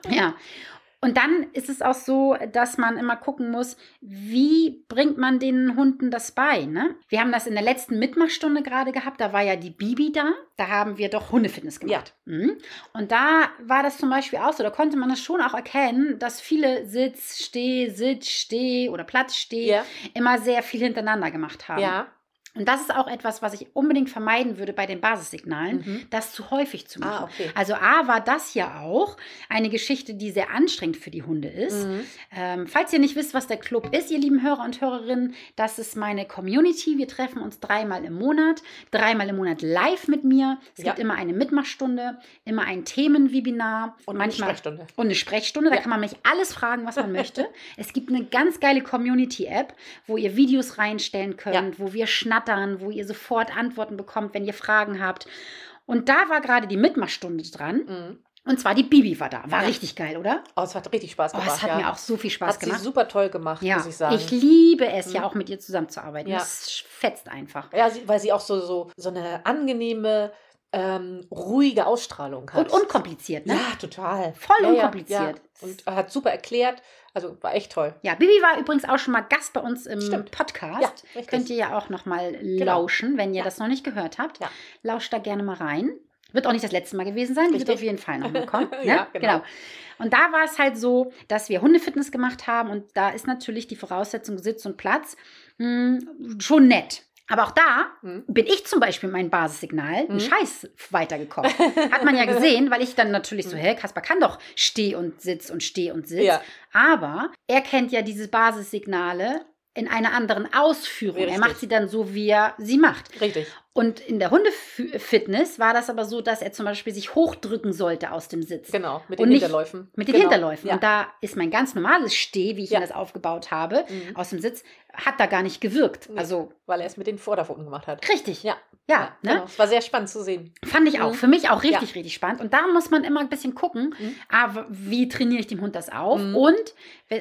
Ja. Und dann ist es auch so, dass man immer gucken muss, wie bringt man den Hunden das bei? Ne? Wir haben das in der letzten Mitmachstunde gerade gehabt, da war ja die Bibi da, da haben wir doch Hundefitness gemacht. Mhm. Und da war das zum Beispiel auch so, da konnte man das schon auch erkennen, dass viele Sitz, Steh, Sitz, Steh oder Platz, Steh Ja. immer sehr viel hintereinander gemacht haben. ja. Und das ist auch etwas, was ich unbedingt vermeiden würde bei den Basissignalen, Mhm. das zu häufig zu machen. Ah, okay. Also A war das ja auch eine Geschichte, die sehr anstrengend für die Hunde ist. Mhm. Ähm, falls ihr nicht wisst, was der Club ist, ihr lieben Hörer und Hörerinnen, das ist meine Community. Wir treffen uns dreimal im Monat, dreimal im Monat live mit mir. Es Ja. gibt immer eine Mitmachstunde, immer ein Themenwebinar Und manchmal eine Sprechstunde. und eine Sprechstunde. Da Ja. kann man mich alles fragen, was man möchte. Es gibt eine ganz geile Community-App, wo ihr Videos reinstellen könnt, wo wir schnattern, wo ihr sofort Antworten bekommt, wenn ihr Fragen habt. Und da war gerade die Mitmachstunde dran. Mhm. Und zwar die Bibi war da. War Ja. richtig geil, oder? Oh, es hat richtig Spaß Oh, gemacht. es hat ja. mir auch so viel Spaß hat sie gemacht. super toll gemacht, ja, muss ich sagen. liebe es ja Mhm. auch mit ihr zusammenzuarbeiten. Ja. Das fetzt einfach. ja, sie, weil sie auch so, so, so eine angenehme, ähm, ruhige Ausstrahlung hat. Und unkompliziert, ne? Ja, total. Voll ja, unkompliziert. Ja. Und hat super erklärt. Also war echt toll. Ja, Bibi war übrigens auch schon mal Gast bei uns im Stimmt. Podcast. Ja, richtig. Könnt ihr ja auch noch mal Genau. lauschen, wenn ihr das noch nicht gehört habt. Ja. Lauscht da gerne mal rein. Wird auch nicht das letzte Mal gewesen sein, die wird Richtig. auf jeden Fall noch kommen. Ne? Ja, genau. Und da war es halt so, dass wir Hundefitness gemacht haben und da ist natürlich die Voraussetzung Sitz und Platz mh, schon nett. Aber auch da Mhm. bin ich zum Beispiel mein Basissignal einen Mhm. Scheiß weitergekommen. Hat man ja gesehen, weil ich dann natürlich so, hä, Kaspar kann doch Steh und Sitz und Steh und Sitz. Ja. Aber er kennt ja diese Basissignale in einer anderen Ausführung. Er Richtig. macht sie dann so, wie er sie macht. Richtig. Und in der Hundefitness war das aber so, dass er zum Beispiel sich hochdrücken sollte aus dem Sitz. Genau, mit den nicht Hinterläufen. Mit den genau. Hinterläufen. Ja. Und da ist mein ganz normales Steh, wie ich Ja. ihn das aufgebaut habe, Mhm. aus dem Sitz, hat da gar nicht gewirkt. Nee. Also Weil er es mit den Vorderpfoten gemacht hat. richtig. Ja. Ja, ne? Genau. Es war sehr spannend zu sehen. Fand ich auch. Mhm. Für mich auch richtig, richtig spannend. Und da muss man immer ein bisschen gucken, Mhm. ah, wie trainiere ich dem Hund das auf? Mhm. Und,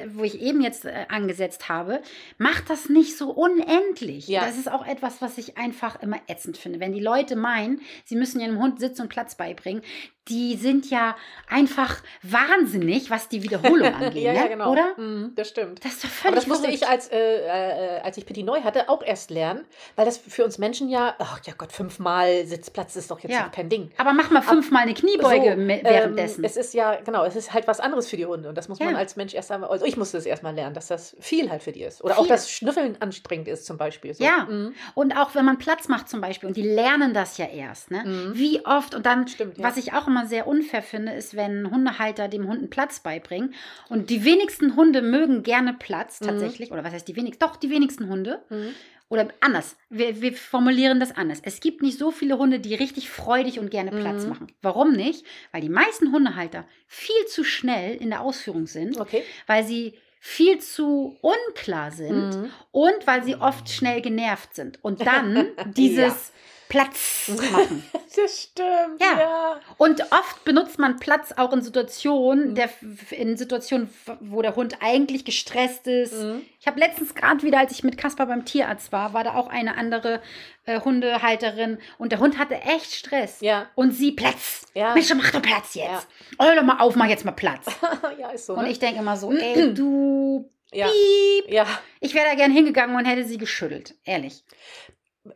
wo ich eben jetzt äh, angesetzt habe, macht das nicht so unendlich. Ja. Das ist auch etwas, was ich einfach immer ätzend finde. Wenn die Leute meinen, sie müssen ihrem Hund Sitz und Platz beibringen, die sind ja einfach wahnsinnig, was die Wiederholung angeht. ja, ne? ja, genau. Oder? Mhm, das stimmt. Das ist doch völlig Aber das musste verrückt. ich, als, äh, äh, als ich Petit Neu hatte, auch erst lernen, weil das für uns Menschen ja, ach ja Gott, fünfmal Sitzplatz ist doch jetzt Ja. kein Ding. Aber mach mal fünfmal eine Kniebeuge So, ähm, währenddessen. es ist ja, genau, es ist halt was anderes für die Hunde und das muss man als Mensch erst einmal, also ich musste es erstmal lernen, dass das viel halt für die ist. Oder auch Viel. das Schnüffeln anstrengend ist zum Beispiel. So. Ja. Mhm. Und auch wenn man Platz macht zum Beispiel, und die lernen das ja erst, ne? Mhm. Wie oft, und dann, Stimmt, ja. was ich auch immer sehr unfair finde, ist, wenn Hundehalter dem Hund einen Platz beibringen. Und die wenigsten Hunde mögen gerne Platz Mhm. tatsächlich. Oder was heißt die wenigsten? Doch, die wenigsten Hunde. Mhm. Oder anders. Wir, wir formulieren das anders. Es gibt nicht so viele Hunde, die richtig freudig und gerne Platz Mhm. machen. Warum nicht? Weil die meisten Hundehalter viel zu schnell in der Ausführung sind, Okay. weil sie viel zu unklar sind Mhm. und weil sie oft schnell genervt sind. Und dann dieses Platz machen. Das stimmt. Ja. Ja. Und oft benutzt man Platz auch in Situationen, Mhm. der, in Situationen, wo der Hund eigentlich gestresst ist. Mhm. Ich habe letztens gerade wieder, als ich mit Kaspar beim Tierarzt war, war da auch eine andere äh, Hundehalterin und der Hund hatte echt Stress. Ja. Und sie Platz. Ja. Mensch, mach doch Platz jetzt. Ja. Hör doch mal auf, mach jetzt mal Platz. ja, ist so. Und ne? ich denke immer so, ey, du ja. Piep. ja. Ich wäre da gern hingegangen und hätte sie geschüttelt. Ehrlich.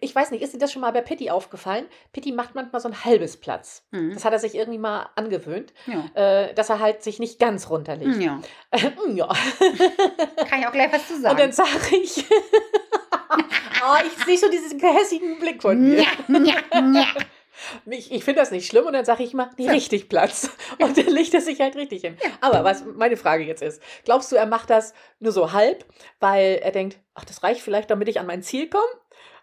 Ich weiß nicht, ist dir das schon mal bei Pitti aufgefallen? Pitti macht manchmal so ein halbes Platz. Mhm. Das hat er sich irgendwie mal angewöhnt, Ja. äh, dass er halt sich nicht ganz runterlegt. Ja. ja. Kann ich auch gleich was zu Und dann sagen. sage ich, oh, ich sehe schon diesen gehässigen Blick von nja. Ich, ich finde das nicht schlimm und dann sage ich mal, nee, richtig Platz. Und dann legt er sich halt richtig hin. Aber was meine Frage jetzt ist, glaubst du, er macht das nur so halb, weil er denkt, ach, das reicht vielleicht, damit ich an mein Ziel komme?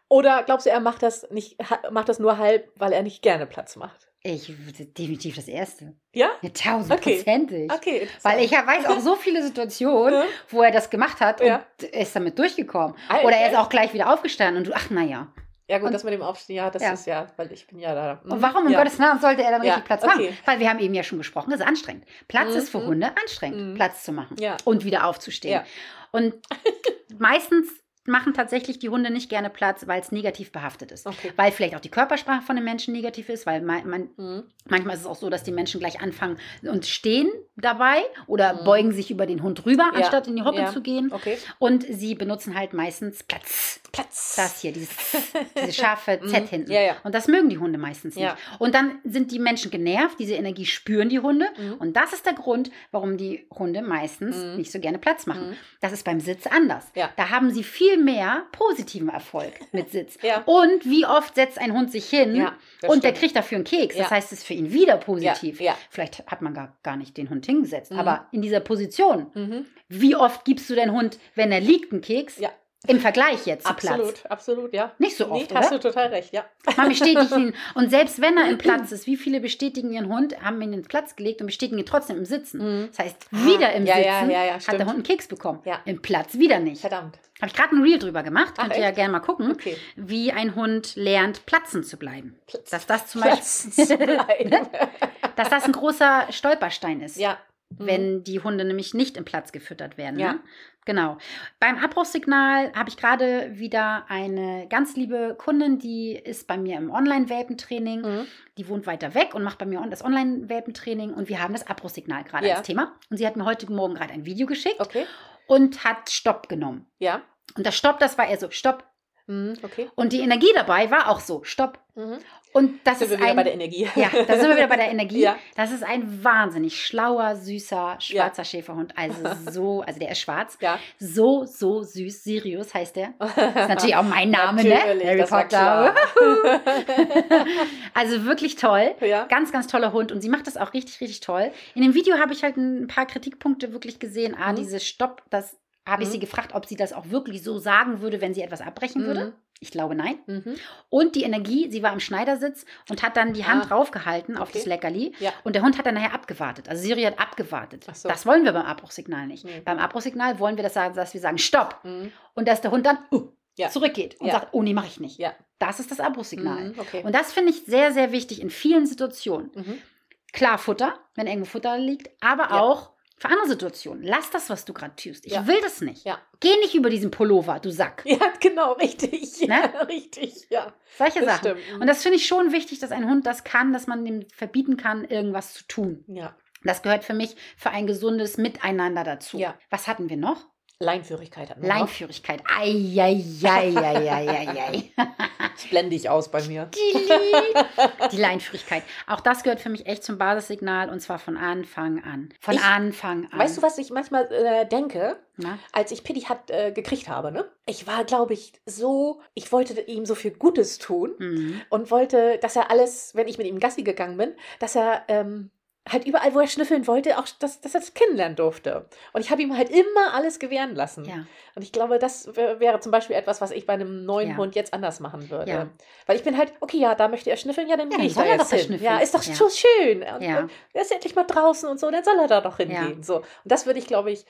Oder glaubst du, er macht das nicht, macht das nur halb, weil er nicht gerne Platz macht? Ich definitiv das Erste. Ja? Ja, tausendprozentig. Okay. interessant. Weil ich ja weiß auch so viele Situationen, Ja. wo er das gemacht hat und Ja. ist damit durchgekommen. Ah, Oder er ist okay. auch gleich wieder aufgestanden und du, ach naja. Ja gut, Und- das mit dem Aufstehen, ja, das Ja. ist ja, weil ich bin ja da. Und warum um ja. Gottes Namen sollte er dann richtig Platz okay. machen? Weil wir haben eben ja schon gesprochen, das ist anstrengend. Platz Mhm, ist für mhm. Hunde anstrengend, Mhm. Platz zu machen und wieder aufzustehen. Und meistens machen tatsächlich die Hunde nicht gerne Platz, weil es negativ behaftet ist. Okay. Weil vielleicht auch die Körpersprache von den Menschen negativ ist, weil man, man, Mhm. manchmal ist es auch so, dass die Menschen gleich anfangen und stehen dabei oder Mhm. beugen sich über den Hund rüber, Ja. anstatt in die Hocke Ja. zu gehen. Okay. Und sie benutzen halt meistens Platz. Platz. Das hier, dieses, diese scharfe Z Mhm. hinten. Ja. Und das mögen die Hunde meistens nicht. Und dann sind die Menschen genervt, diese Energie spüren die Hunde. Mhm. Und das ist der Grund, warum die Hunde meistens Mhm. nicht so gerne Platz machen. Mhm. Das ist beim Sitz anders. Da haben sie viel mehr positiven Erfolg mit Sitz. Ja. Und wie oft setzt ein Hund sich hin Ja, und der stimmt. kriegt dafür einen Keks. Das heißt, es ist für ihn wieder positiv. Vielleicht hat man gar, gar nicht den Hund hingesetzt. Mhm. Aber in dieser Position, Mhm. wie oft gibst du deinen Hund, wenn er liegt, einen Keks? Im Vergleich jetzt zu Absolut, Platz. absolut, ja. Nicht so Nee, oft, hast oder? du total recht, ja. Man bestätigt ihn. Und selbst wenn er im Platz ist, wie viele bestätigen ihren Hund, haben ihn ins Platz gelegt und bestätigen ihn trotzdem im Sitzen. Mhm. Das heißt, wieder im ja, Sitzen ja, ja, hat der Hund einen Keks bekommen. Ja. Im Platz wieder nicht. Verdammt. Habe ich gerade ein Reel drüber gemacht. Ach, Könnt ihr ja gerne mal gucken, Okay. wie ein Hund lernt, platzen zu bleiben. Platz. Dass das zum Beispiel, zu bleiben. dass das ein großer Stolperstein ist. ja. Mhm. wenn die Hunde nämlich nicht im Platz gefüttert werden. Ja. Ne? Genau. Beim Abbruchssignal habe ich gerade wieder eine ganz liebe Kundin, die ist bei mir im Online-Welpentraining. Mhm. Die wohnt weiter weg und macht bei mir das Online-Welpentraining und wir haben das Abbruchssignal gerade Ja. als Thema. Und sie hat mir heute Morgen gerade ein Video geschickt Okay. und hat Stopp genommen. Ja. Und das Stopp, das war eher so, Stopp, Mhm, okay. Und die Energie dabei war auch so, stopp. Mhm. Und das Sind ist wir wieder ein, bei der Energie. ja, da sind wir wieder bei der Energie. Ja. Das ist ein wahnsinnig schlauer, süßer, schwarzer Schäferhund. Also so, also der ist schwarz. Ja. So, so süß. Sirius heißt der. Das ist natürlich auch mein Name, ne? Harry Potter. Also wirklich toll. ja. Ganz, ganz toller Hund und sie macht das auch richtig, richtig toll. In dem Video habe ich halt ein paar Kritikpunkte wirklich gesehen. Ah, Mhm. dieses Stopp, das habe ich Mhm. sie gefragt, ob sie das auch wirklich so sagen würde, wenn sie etwas abbrechen würde. Mhm. Ich glaube nein. Mhm. Und die Energie, sie war im Schneidersitz und hat dann die Hand Ah. draufgehalten auf Okay. das Leckerli. Ja. Und der Hund hat dann nachher abgewartet. Also Siri hat abgewartet. So. Das wollen wir beim Abbruchsignal nicht. Nee. Beim Abbruchsignal wollen wir das sagen, dass wir sagen Stopp. Mhm. Und dass der Hund dann uh, Ja. zurückgeht und Ja. sagt, oh nee, mache ich nicht. Das ist das Abbruchsignal. Mhm. Okay. Und das finde ich sehr, sehr wichtig in vielen Situationen. Mhm. Klar, Futter, wenn irgendwo Futter liegt, aber auch für andere Situationen. Lass das, was du gerade tust. Ich Ja. will das nicht. Ja. Geh nicht über diesen Pullover, du Sack. Ja, genau, richtig. Ja, Ne? richtig, ja. Solche Das Sachen. stimmt. Und das finde ich schon wichtig, dass ein Hund das kann, dass man dem verbieten kann, irgendwas zu tun. Ja. Das gehört für mich für ein gesundes Miteinander dazu. Ja. Was hatten wir noch? Leinführigkeit wir noch. Leinführigkeit. Eieieiei. Das blende ich aus bei mir. Die Leinführigkeit. Auch das gehört für mich echt zum Basissignal und zwar von Anfang an. Von Ich- Anfang an. Weißt du, was ich manchmal äh, denke? Na? als ich Pitti hat äh, gekriegt habe, ne? Ich war, glaube ich, so, ich wollte ihm so viel Gutes tun Mhm. und wollte, dass er alles, wenn ich mit ihm Gassi gegangen bin, dass er ähm, halt überall, wo er schnüffeln wollte, auch, dass, dass er das kennenlernen durfte. Und ich habe ihm halt immer alles gewähren lassen. Ja. Und ich glaube, das wär- wäre zum Beispiel etwas, was ich bei einem neuen Ja. Hund jetzt anders machen würde. Ja. Weil ich bin halt, okay, ja, da möchte er schnüffeln, ja, dann Ja, gehe ich da er jetzt hin. Ja, ist doch so schön. Und, und er ist endlich mal draußen und so, dann soll er da doch hingehen. So. Und das würde ich, glaube ich,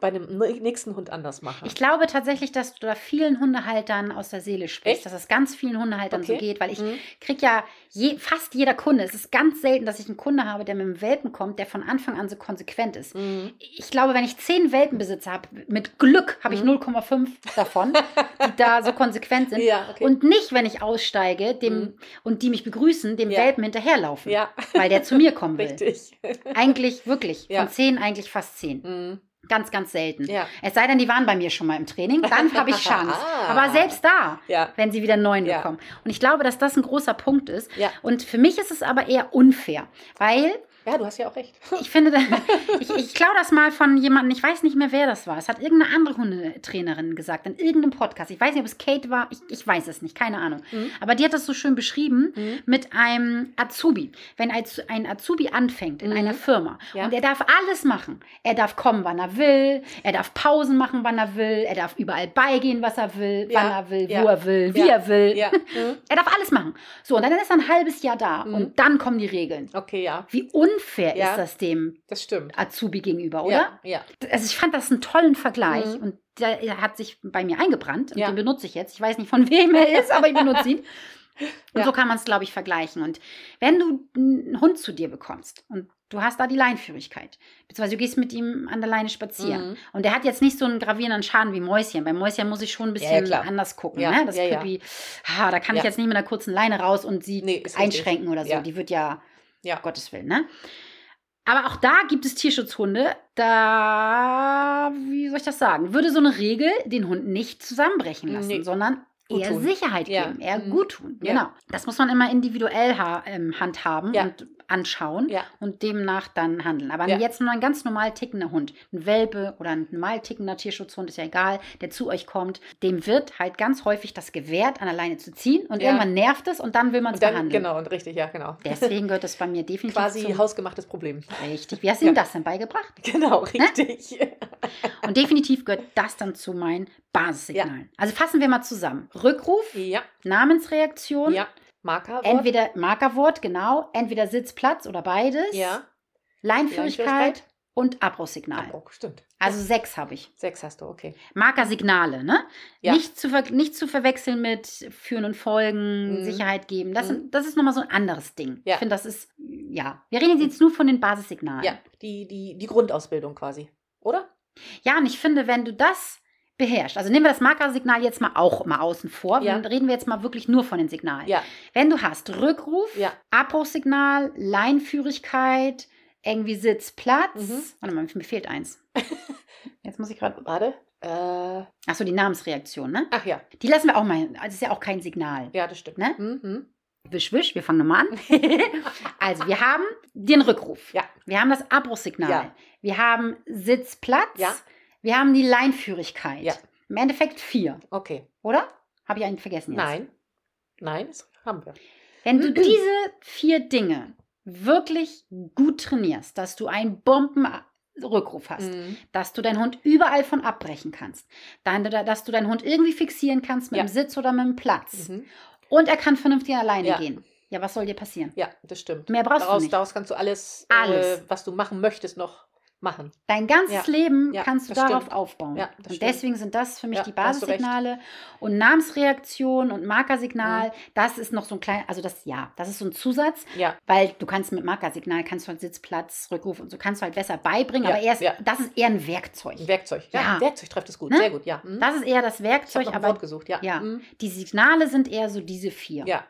bei einem nächsten Hund anders machen. Ich glaube tatsächlich, dass du da vielen Hundehaltern aus der Seele sprichst, Echt? dass es ganz vielen Hundehaltern so Okay. geht, weil ich Mhm. kriege ja je, fast jeder Kunde, es ist ganz selten, dass ich einen Kunde habe, der mit einem Welpen kommt, der von Anfang an so konsequent ist. Mhm. Ich glaube, wenn ich zehn Welpenbesitzer habe, mit Glück habe ich Mhm. 0,5 davon, die da so konsequent sind. Ja, okay. Und nicht, wenn ich aussteige dem, Mhm. und die mich begrüßen, dem Ja. Welpen hinterherlaufen, ja, weil der zu mir kommen will. richtig. Eigentlich wirklich, von zehn eigentlich fast zehn. Ganz, ganz selten. Ja. Es sei denn, die waren bei mir schon mal im Training, dann habe ich Chance. Ah. Aber selbst da, Ja. wenn sie wieder neuen Ja. bekommen. Und ich glaube, dass das ein großer Punkt ist. Ja. Und für mich ist es aber eher unfair, weil ja, du hast ja auch recht. ich finde, ich, ich klaue das mal von jemandem, ich weiß nicht mehr, wer das war. Es hat irgendeine andere Hundetrainerin gesagt, in irgendeinem Podcast. Ich weiß nicht, ob es Kate war, ich, ich weiß es nicht, keine Ahnung. Mhm. Aber die hat das so schön beschrieben Mhm. mit einem Azubi. Wenn ein Azubi anfängt in Mhm. einer Firma Ja. und er darf alles machen. Er darf kommen, wann er will, er darf Pausen machen, wann er will, er darf überall beigehen, was er will, Ja. wann er will, Ja. wo er will, wie er will. Mhm. Er darf alles machen. So, und dann ist er ein halbes Jahr da Mhm. und dann kommen die Regeln. Okay, ja, Wie unfair Ja. ist das dem das stimmt. Azubi gegenüber, oder? Ja, ja. Also ich fand das einen tollen Vergleich Mhm. und der hat sich bei mir eingebrannt und Ja. den benutze ich jetzt. Ich weiß nicht, von wem er ist, aber ich benutze ihn. Und Ja. so kann man es, glaube ich, vergleichen. Und wenn du einen Hund zu dir bekommst und du hast da die Leinführigkeit, beziehungsweise du gehst mit ihm an der Leine spazieren Mhm. und der hat jetzt nicht so einen gravierenden Schaden wie Mäuschen. Bei Mäuschen muss ich schon ein Ja, ja, bisschen klar. anders gucken. Ja, Ne? Das ja, ja. Püppi, ah, da kann ich Ja. jetzt nicht mit einer kurzen Leine raus und sie Nee, ist richtig. einschränken oder so. Ja. Die wird ja Ja. Gottes Willen, ne? Aber auch da gibt es Tierschutzhunde. Da, wie soll ich das sagen? Würde so eine Regel den Hund nicht zusammenbrechen lassen, Nee. sondern eher tun. Sicherheit Ja. geben, eher Mhm. gut tun. Ja. Genau. Das muss man immer individuell ha ähm, handhaben Ja. und anschauen Ja. und demnach dann handeln. Aber Ja. jetzt nur ein ganz normal tickender Hund, ein Welpe oder ein normal tickender Tierschutzhund, ist ja egal, der zu euch kommt, dem wird halt ganz häufig das gewährt, an der Leine zu ziehen und Ja. irgendwann nervt es und dann will man es behandeln. genau, und richtig, ja, genau. Deswegen gehört das bei mir definitiv Quasi zum hausgemachtes Problem. Richtig. Wie hast du ihm Ja. das denn beigebracht? Genau, richtig. Und definitiv gehört das dann zu meinen Basissignalen. Also fassen wir mal zusammen. Rückruf, Ja, Namensreaktion, ja. Markerwort. entweder Markerwort, genau, entweder Sitz, Platz oder beides. Ja, Leinführigkeit, Leinführigkeit. und Abbruchsignal. Abbruch, stimmt. Also sechs habe ich. Sechs hast du, okay. Markersignale, ne? Ja. Nicht, zu nicht zu verwechseln mit Führen und Folgen, Mhm. Sicherheit geben. Das, Mhm. sind- das ist nochmal so ein anderes Ding. Ja. Ich finde, das ist, ja. Wir reden jetzt nur von den Basissignalen. Ja, die, die, die Grundausbildung quasi, oder? Ja, und ich finde, wenn du das beherrschst, also nehmen wir das Markersignal jetzt mal auch mal außen vor, Ja. dann reden wir jetzt mal wirklich nur von den Signalen. Ja, Wenn du hast Rückruf, ja. Abbruchsignal, Leinführigkeit, irgendwie Sitz, Platz. Mhm. Warte mal, mir fehlt eins. Jetzt muss ich gerade. Warte. Äh, Achso, die Namensreaktion, ne? ach ja, Die lassen wir auch mal hin. Das ist ja auch kein Signal. ja, das stimmt. Ne? Mhm. Wisch, wisch, wir fangen nochmal an. also, wir haben den Rückruf. Ja. Wir haben das Abbruchssignal. Ja. Wir haben Sitzplatz. Ja. Wir haben die Leinführigkeit. Ja. Im Endeffekt vier, Okay. oder? Habe ich einen vergessen jetzt? Nein. Nein, das haben wir. Wenn du diese vier Dinge wirklich gut trainierst, dass du einen Bombenrückruf hast, Mhm. dass du deinen Hund überall von abbrechen kannst, dann, dass du deinen Hund irgendwie fixieren kannst mit Ja. dem Sitz oder mit dem Platz Mhm. und er kann vernünftig alleine Ja. gehen. Ja, was soll dir passieren? Ja, das stimmt. Mehr brauchst daraus, du nicht. daraus kannst du alles, Alles. Äh, was du machen möchtest, noch machen. Dein ganzes Ja. Leben Ja, kannst du darauf stimmt. aufbauen. Ja, und stimmt. deswegen sind das für mich die. Basissignale. Und Namensreaktion und Markersignal, Mhm. das ist noch so ein klein, also das ja, das ist so ein Zusatz, Ja, weil du kannst mit Markersignal, kannst du halt Sitzplatz, Rückruf und so kannst du halt besser beibringen, aber erst, das ist eher ein Werkzeug. ein Werkzeug. Ja, Werkzeug trifft es gut. Ne? Sehr gut, ja. Mhm. Das ist eher das ich Werkzeug, ein aber Wort gesucht, ja. ja. Mhm. die Signale sind eher so diese vier. Ja.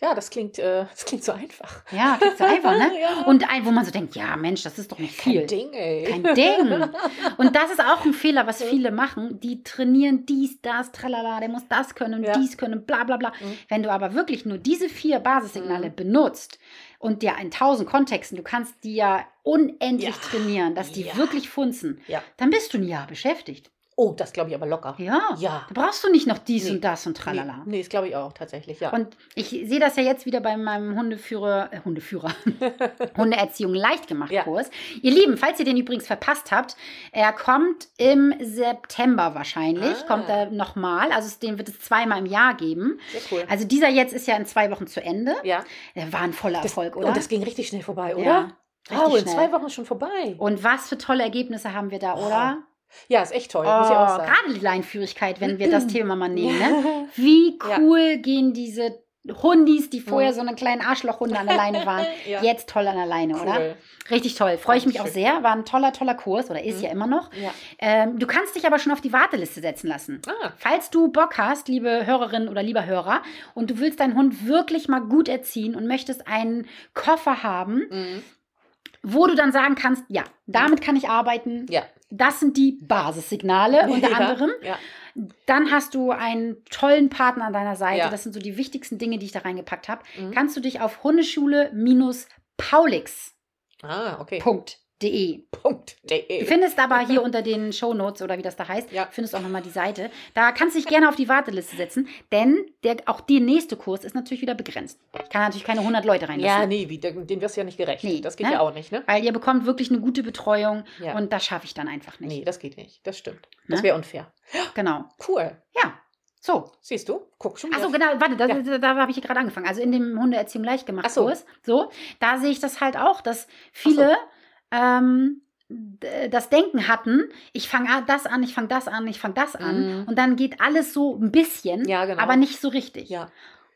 Ja, das klingt, äh, das klingt so einfach. Ja, klingt so einfach, ne? Ja. Und ein, wo man so denkt, ja Mensch, das ist doch nicht viel. Kein Ding, ey. Kein Ding. Und das ist auch ein Fehler, was viele machen. Die trainieren dies, das, tralala, der muss das können, Ja. dies können, bla bla bla. Mhm. Wenn du aber wirklich nur diese vier Basissignale Mhm. benutzt und dir in tausend Kontexten, du kannst die ja unendlich Ja. trainieren, dass die Ja. wirklich funzen, Ja. dann bist du ein Jahr beschäftigt. Oh, das glaube ich aber locker. Ja. Ja. Da brauchst du nicht noch dies Nee. und das und tralala. Nee, nee das glaube ich auch tatsächlich, ja. Und ich sehe das ja jetzt wieder bei meinem Hundeführer, äh, Hundeführer, Hundeerziehung leicht gemacht Ja. Kurs. Ihr Lieben, falls ihr den übrigens verpasst habt, er kommt im September wahrscheinlich, Ah. kommt er nochmal. Also den wird es zweimal im Jahr geben. Sehr cool. Also dieser jetzt ist ja in zwei Wochen zu Ende. ja. Der war ein voller Das, Erfolg, oh, oder? das ging richtig schnell vorbei, oder? Ja, Wow, in richtig zwei. Wochen schon vorbei. Und was für tolle Ergebnisse haben wir da, oder? Ja, ist echt toll, Oh, muss ich auch sagen. gerade die Leinführigkeit, wenn wir das Thema mal nehmen. Ne? Ja. Wie Ja. cool gehen diese Hundis, die vorher Mhm. so eine kleinen Arschlochhunde an der Leine waren, Ja. jetzt toll an der Leine, oder? Cool. Richtig toll. Freue ich mich auch sehr. War ein toller, toller Kurs oder ist Mhm. ja immer noch. Ja. Ähm, du kannst dich aber schon auf die Warteliste setzen lassen. Ah, Falls du Bock hast, liebe Hörerin oder lieber Hörer, und du willst deinen Hund wirklich mal gut erziehen und möchtest einen Koffer haben, mhm. wo du dann sagen kannst, ja, damit kann ich arbeiten. ja. Das sind die Basissignale unter ja. anderem. Ja. Dann hast du einen tollen Partner an deiner Seite. Ja. Das sind so die wichtigsten Dinge, die ich da reingepackt habe. Mhm. Kannst du dich auf hundeschule-paulix.de Ah, okay. Punkt. Du findest aber hier unter den Shownotes oder wie das da heißt, Ja. findest du auch nochmal die Seite. Da kannst du dich gerne auf die Warteliste setzen, denn der, auch der nächste Kurs ist natürlich wieder begrenzt. Ich kann natürlich keine 100 Leute Ja, reinlassen. nee, wie, den wirst du ja nicht gerecht. Nee, das geht ne? ja auch nicht, ne? Weil ihr bekommt wirklich eine gute Betreuung Ja. und das schaffe ich dann einfach nicht. Nee, das geht nicht. Das stimmt. Das Ne? wäre unfair. Genau. Cool. Ja. So. Siehst du? Guck schon. Achso, genau, warte, da, Ja. da, da habe ich gerade angefangen. Also in dem Hundeerziehung leicht gemacht Ach so. Kurs. So, da sehe ich das halt auch, dass viele ähm, das Denken hatten, ich fange das an, ich fange das an, ich fange das an. Mhm. Und dann geht alles so ein bisschen, Ja, genau. aber nicht so richtig. Ja.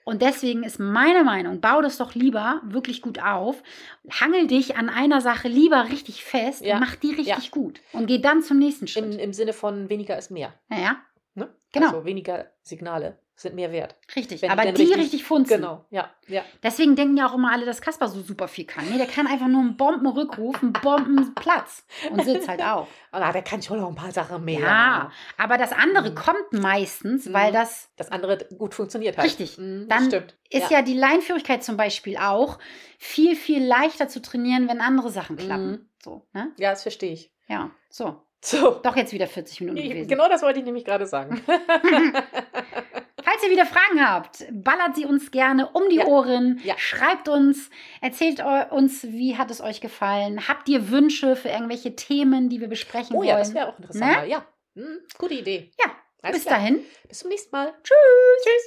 Und deswegen ist meine Meinung, bau das doch lieber wirklich gut auf, hangel dich an einer Sache lieber richtig fest Ja. und mach die richtig Ja. gut. Und geh dann zum nächsten Schritt. Im, Im Sinne von weniger ist mehr. naja, Ne? Genau. Also weniger Signale sind mehr wert. richtig. Wenn aber die richtig, richtig- funzen. Genau. Ja. Ja. Deswegen denken ja auch immer alle, dass Kasper so super viel kann. Nee, der kann einfach nur einen Bombenrückruf, einen Bombenplatz und sitzt halt auch. Ah, der kann schon noch ein paar Sachen mehr. Ja, aber das andere Mhm. kommt meistens, Mhm. weil das Das andere gut funktioniert hat. Richtig. Mhm, Dann stimmt. ist ja. die Leinführigkeit zum Beispiel auch viel, viel leichter zu trainieren, wenn andere Sachen klappen. Mhm. So, ne? Ja, das verstehe ich. Ja, so. So. Doch jetzt wieder 40 Minuten gewesen. genau das wollte ich nämlich gerade sagen. Falls ihr wieder Fragen habt, ballert sie uns gerne um die Ja. Ohren. Ja. Schreibt uns, erzählt uns, wie hat es euch gefallen. Habt ihr Wünsche für irgendwelche Themen, die wir besprechen Oh wollen? ja, das wäre auch interessant. Ne? Ja. Hm, gute Idee. Ja, Alles bis klar. dahin. Bis zum nächsten Mal. Tschüss. Tschüss.